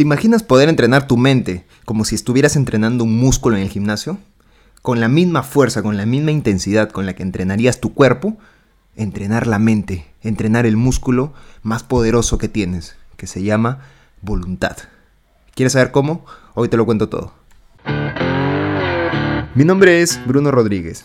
¿Te imaginas poder entrenar tu mente como si estuvieras entrenando un músculo en el gimnasio? Con la misma fuerza, con la misma intensidad con la que entrenarías tu cuerpo, entrenar la mente, entrenar el músculo más poderoso que tienes, que se llama voluntad. ¿Quieres saber cómo? Hoy te lo cuento todo. Mi nombre es Bruno Rodríguez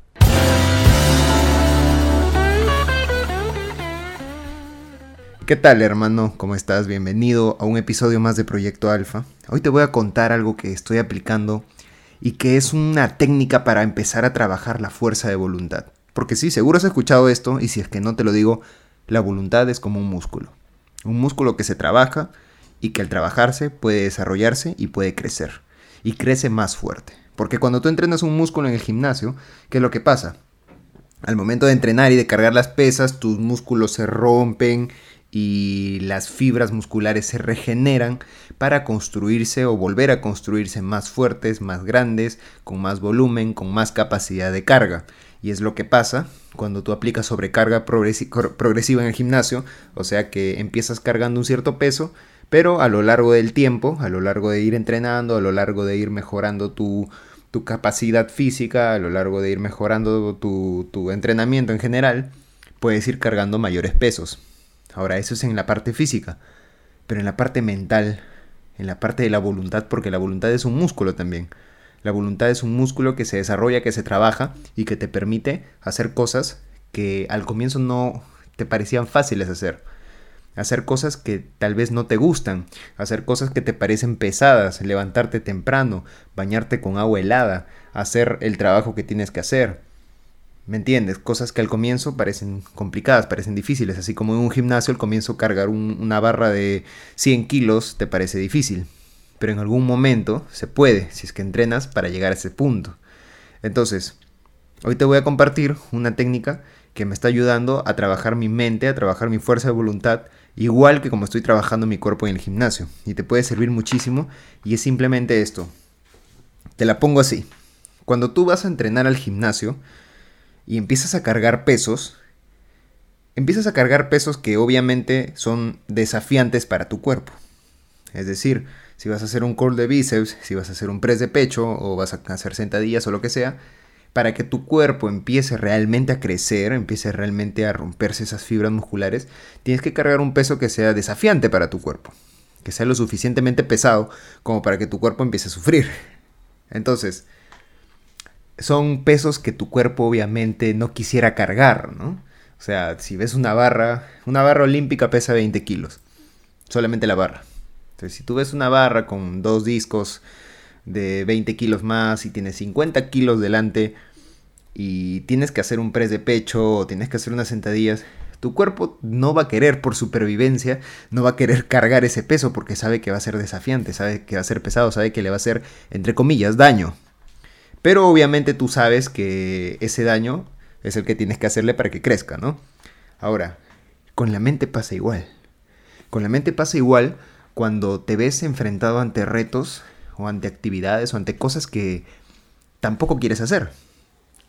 ¿Qué tal hermano? ¿Cómo estás? Bienvenido a un episodio más de Proyecto Alfa. Hoy te voy a contar algo que estoy aplicando y que es una técnica para empezar a trabajar la fuerza de voluntad. Porque sí, seguro has escuchado esto y si es que no te lo digo, la voluntad es como un músculo. Un músculo que se trabaja y que al trabajarse puede desarrollarse y puede crecer. Y crece más fuerte. Porque cuando tú entrenas un músculo en el gimnasio, ¿qué es lo que pasa? Al momento de entrenar y de cargar las pesas, tus músculos se rompen y las fibras musculares se regeneran para construirse o volver a construirse más fuertes, más grandes, con más volumen, con más capacidad de carga. Y es lo que pasa cuando tú aplicas sobrecarga progresiva en el gimnasio, o sea que empiezas cargando un cierto peso, pero a lo largo del tiempo, a lo largo de ir entrenando, a lo largo de ir mejorando tu, capacidad física, a lo largo de ir mejorando tu, tu entrenamiento en general, puedes ir cargando mayores pesos. Ahora, eso es en la parte física, pero en la parte mental, en la parte de la voluntad, porque la voluntad es un músculo también. La voluntad es un músculo que se desarrolla, que se trabaja y que te permite hacer cosas que al comienzo no te parecían fáciles hacer. Hacer cosas que tal vez no te gustan, hacer cosas que te parecen pesadas, levantarte temprano, bañarte con agua helada, hacer el trabajo que tienes que hacer. ¿Me entiendes? Cosas que al comienzo parecen complicadas, parecen difíciles, así como en un gimnasio al comienzo cargar una barra de 100 kilos te parece difícil pero en algún momento se puede si es que entrenas para llegar a ese punto. Entonces, hoy te voy a compartir una técnica que me está ayudando a trabajar mi mente, a trabajar mi fuerza de voluntad, igual que como estoy trabajando mi cuerpo en el gimnasio. Y te puede servir muchísimo y es simplemente esto. Te la pongo así. Cuando tú vas a entrenar al gimnasio y empiezas a cargar pesos, empiezas a cargar pesos que obviamente son desafiantes para tu cuerpo. Es decir, si vas a hacer un curl de bíceps, si vas a hacer un press de pecho o vas a hacer sentadillas o lo que sea, para que tu cuerpo empiece realmente a crecer, empiece realmente a romperse esas fibras musculares, tienes que cargar un peso que sea desafiante para tu cuerpo, que sea lo suficientemente pesado como para que tu cuerpo empiece a sufrir. Entonces, son pesos que tu cuerpo obviamente no quisiera cargar, ¿no? O sea, si ves una barra, una barra olímpica pesa 20 kilos, solamente la barra si tú ves una barra con dos discos de 20 kilos más y tienes 50 kilos delante y tienes que hacer un press de pecho o tienes que hacer unas sentadillas, tu cuerpo no va a querer por supervivencia, no va a querer cargar ese peso porque sabe que va a ser desafiante, sabe que va a ser pesado, sabe que le va a hacer, entre comillas, daño. Pero obviamente tú sabes que ese daño es el que tienes que hacerle para que crezca, ¿no? Ahora, con la mente pasa igual. Con la mente pasa igual cuando te ves enfrentado ante retos o ante actividades o ante cosas que tampoco quieres hacer,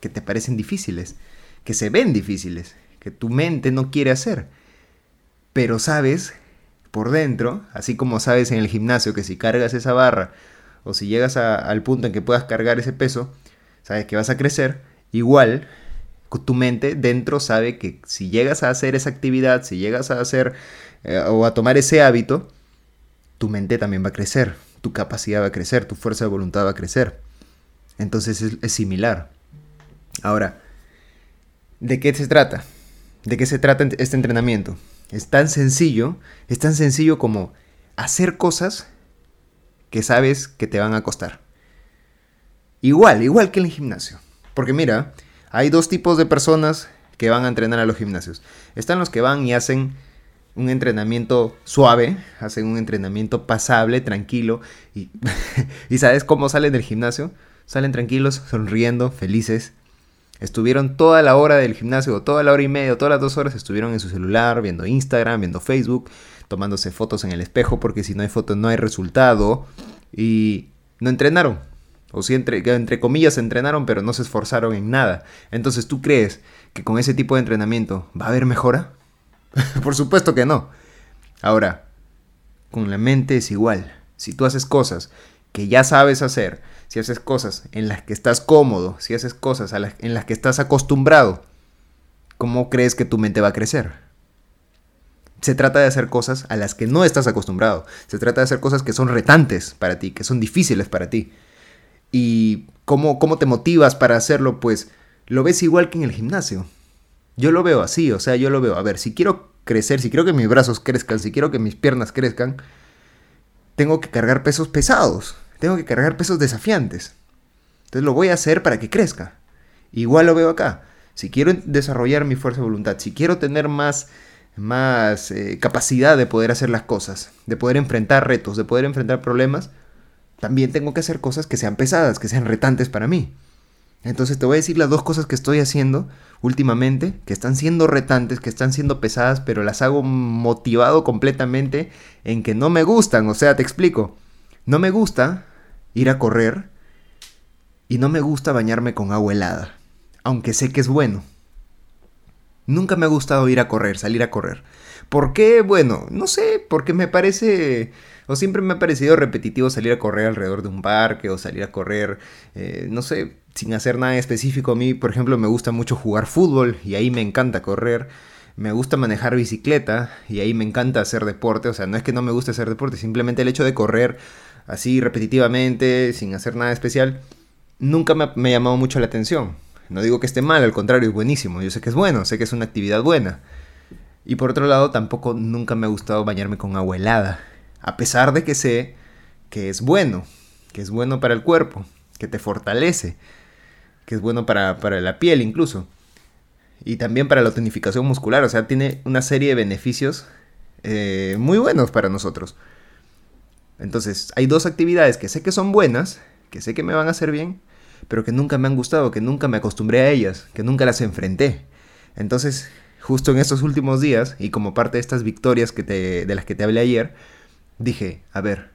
que te parecen difíciles, que se ven difíciles, que tu mente no quiere hacer. Pero sabes por dentro, así como sabes en el gimnasio que si cargas esa barra o si llegas al punto en que puedas cargar ese peso, sabes que vas a crecer, igual tu mente dentro sabe que si llegas a hacer esa actividad, si llegas a hacer eh, o a tomar ese hábito, tu mente también va a crecer, tu capacidad va a crecer, tu fuerza de voluntad va a crecer. Entonces es, similar. Ahora, ¿de qué se trata? ¿De qué se trata este entrenamiento? Es tan sencillo, es tan sencillo como hacer cosas que sabes que te van a costar. Igual, igual que en el gimnasio. Porque mira, hay dos tipos de personas que van a entrenar a los gimnasios. Están los que van y hacen un entrenamiento suave, hacen un entrenamiento pasable, tranquilo. Y, y ¿sabes cómo salen del gimnasio? Salen tranquilos, sonriendo, felices. Estuvieron toda la hora del gimnasio, toda la hora y media, todas las dos horas estuvieron en su celular, viendo Instagram, viendo Facebook, tomándose fotos en el espejo, porque si no hay fotos no hay resultado. Y no entrenaron. O si entre, entre comillas entrenaron, pero no se esforzaron en nada. Entonces, ¿tú crees que con ese tipo de entrenamiento va a haber mejora? Por supuesto que no. Ahora, con la mente es igual. Si tú haces cosas que ya sabes hacer, si haces cosas en las que estás cómodo, si haces cosas en las que estás acostumbrado, ¿cómo crees que tu mente va a crecer? Se trata de hacer cosas a las que no estás acostumbrado. Se trata de hacer cosas que son retantes para ti, que son difíciles para ti. ¿Y cómo, cómo te motivas para hacerlo? Pues lo ves igual que en el gimnasio. Yo lo veo así, o sea, yo lo veo. A ver, si quiero crecer, si quiero que mis brazos crezcan, si quiero que mis piernas crezcan, tengo que cargar pesos pesados, tengo que cargar pesos desafiantes. Entonces lo voy a hacer para que crezca. Igual lo veo acá. Si quiero desarrollar mi fuerza de voluntad, si quiero tener más, más eh, capacidad de poder hacer las cosas, de poder enfrentar retos, de poder enfrentar problemas, también tengo que hacer cosas que sean pesadas, que sean retantes para mí. Entonces te voy a decir las dos cosas que estoy haciendo últimamente, que están siendo retantes, que están siendo pesadas, pero las hago motivado completamente en que no me gustan. O sea, te explico. No me gusta ir a correr y no me gusta bañarme con agua helada, aunque sé que es bueno. Nunca me ha gustado ir a correr, salir a correr. ¿Por qué? Bueno, no sé, porque me parece o siempre me ha parecido repetitivo salir a correr alrededor de un parque o salir a correr, eh, no sé, sin hacer nada específico. A mí, por ejemplo, me gusta mucho jugar fútbol y ahí me encanta correr. Me gusta manejar bicicleta y ahí me encanta hacer deporte. O sea, no es que no me guste hacer deporte, simplemente el hecho de correr así repetitivamente, sin hacer nada especial, nunca me ha, me ha llamado mucho la atención. No digo que esté mal, al contrario, es buenísimo. Yo sé que es bueno, sé que es una actividad buena. Y por otro lado, tampoco nunca me ha gustado bañarme con agua helada a pesar de que sé que es bueno, que es bueno para el cuerpo, que te fortalece, que es bueno para, la piel incluso, y también para la tonificación muscular, o sea, tiene una serie de beneficios eh, muy buenos para nosotros. Entonces, hay dos actividades que sé que son buenas, que sé que me van a hacer bien, pero que nunca me han gustado, que nunca me acostumbré a ellas, que nunca las enfrenté. Entonces, justo en estos últimos días, y como parte de estas victorias que te, de las que te hablé ayer, dije, a ver,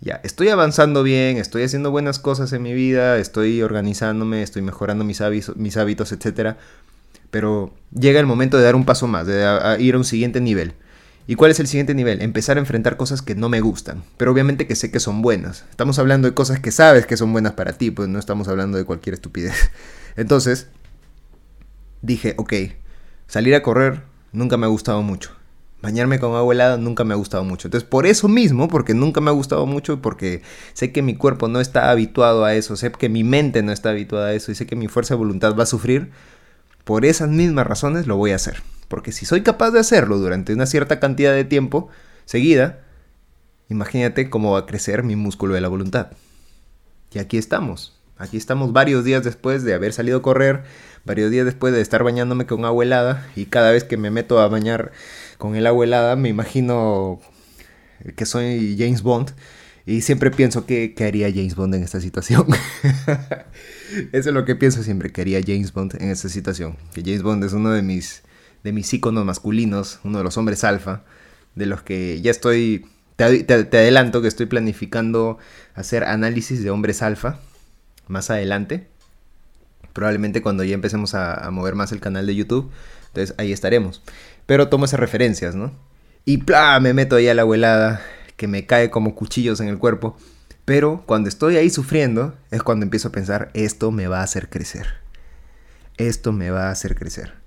ya, estoy avanzando bien, estoy haciendo buenas cosas en mi vida, estoy organizándome, estoy mejorando mis hábitos, mis hábitos etc. Pero llega el momento de dar un paso más, de ir a un siguiente nivel. ¿Y cuál es el siguiente nivel? Empezar a enfrentar cosas que no me gustan, pero obviamente que sé que son buenas. Estamos hablando de cosas que sabes que son buenas para ti, pues no estamos hablando de cualquier estupidez. Entonces, dije, ok, salir a correr nunca me ha gustado mucho bañarme con agua helada nunca me ha gustado mucho. Entonces, por eso mismo, porque nunca me ha gustado mucho, porque sé que mi cuerpo no está habituado a eso, sé que mi mente no está habituada a eso y sé que mi fuerza de voluntad va a sufrir, por esas mismas razones lo voy a hacer. Porque si soy capaz de hacerlo durante una cierta cantidad de tiempo seguida, imagínate cómo va a crecer mi músculo de la voluntad. Y aquí estamos. Aquí estamos varios días después de haber salido a correr, varios días después de estar bañándome con agua helada y cada vez que me meto a bañar con el agua helada, me imagino que soy James Bond y siempre pienso que, ¿qué haría James Bond en esta situación. Eso es lo que pienso siempre, que haría James Bond en esta situación. Que James Bond es uno de mis, de mis íconos masculinos, uno de los hombres alfa, de los que ya estoy, te, te adelanto que estoy planificando hacer análisis de hombres alfa más adelante. Probablemente cuando ya empecemos a, mover más el canal de YouTube. Entonces ahí estaremos. Pero tomo esas referencias, ¿no? Y ¡plá! me meto ahí a la abuelada, que me cae como cuchillos en el cuerpo. Pero cuando estoy ahí sufriendo, es cuando empiezo a pensar, esto me va a hacer crecer. Esto me va a hacer crecer.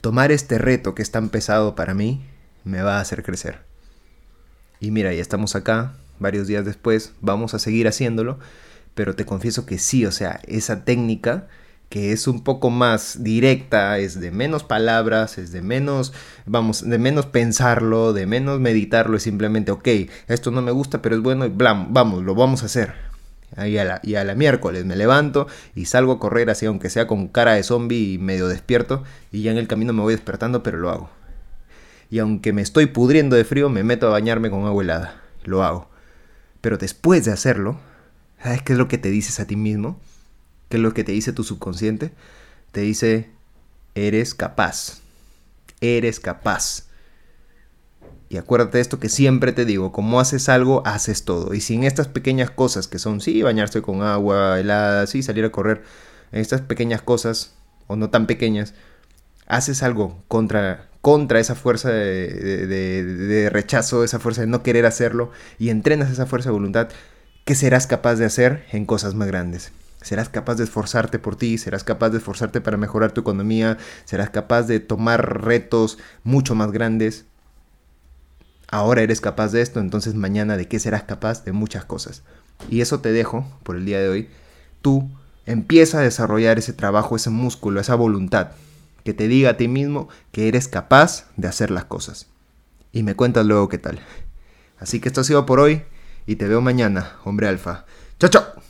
Tomar este reto que es tan pesado para mí, me va a hacer crecer. Y mira, ya estamos acá, varios días después, vamos a seguir haciéndolo, pero te confieso que sí, o sea, esa técnica que es un poco más directa, es de menos palabras, es de menos, vamos, de menos pensarlo, de menos meditarlo, es simplemente, ok, esto no me gusta, pero es bueno y blam, vamos, lo vamos a hacer. Y a, la, miércoles me levanto y salgo a correr así, aunque sea con cara de zombie y medio despierto, y ya en el camino me voy despertando, pero lo hago. Y aunque me estoy pudriendo de frío, me meto a bañarme con agua helada. Lo hago. Pero después de hacerlo, ¿sabes qué es lo que te dices a ti mismo? ¿Qué es lo que te dice tu subconsciente? Te dice, eres capaz. Eres capaz. Y acuérdate de esto que siempre te digo, como haces algo, haces todo. Y sin estas pequeñas cosas que son, sí, bañarse con agua helada, sí, salir a correr, estas pequeñas cosas, o no tan pequeñas, haces algo contra, contra esa fuerza de, de, rechazo, esa fuerza de no querer hacerlo, y entrenas esa fuerza de voluntad, que serás capaz de hacer en cosas más grandes. Serás capaz de esforzarte por ti, serás capaz de esforzarte para mejorar tu economía, serás capaz de tomar retos mucho más grandes. Ahora eres capaz de esto, entonces mañana de qué serás capaz de muchas cosas. Y eso te dejo por el día de hoy. Tú empieza a desarrollar ese trabajo, ese músculo, esa voluntad que te diga a ti mismo que eres capaz de hacer las cosas. Y me cuentas luego qué tal. Así que esto ha sido por hoy y te veo mañana, hombre alfa. Chao, chao.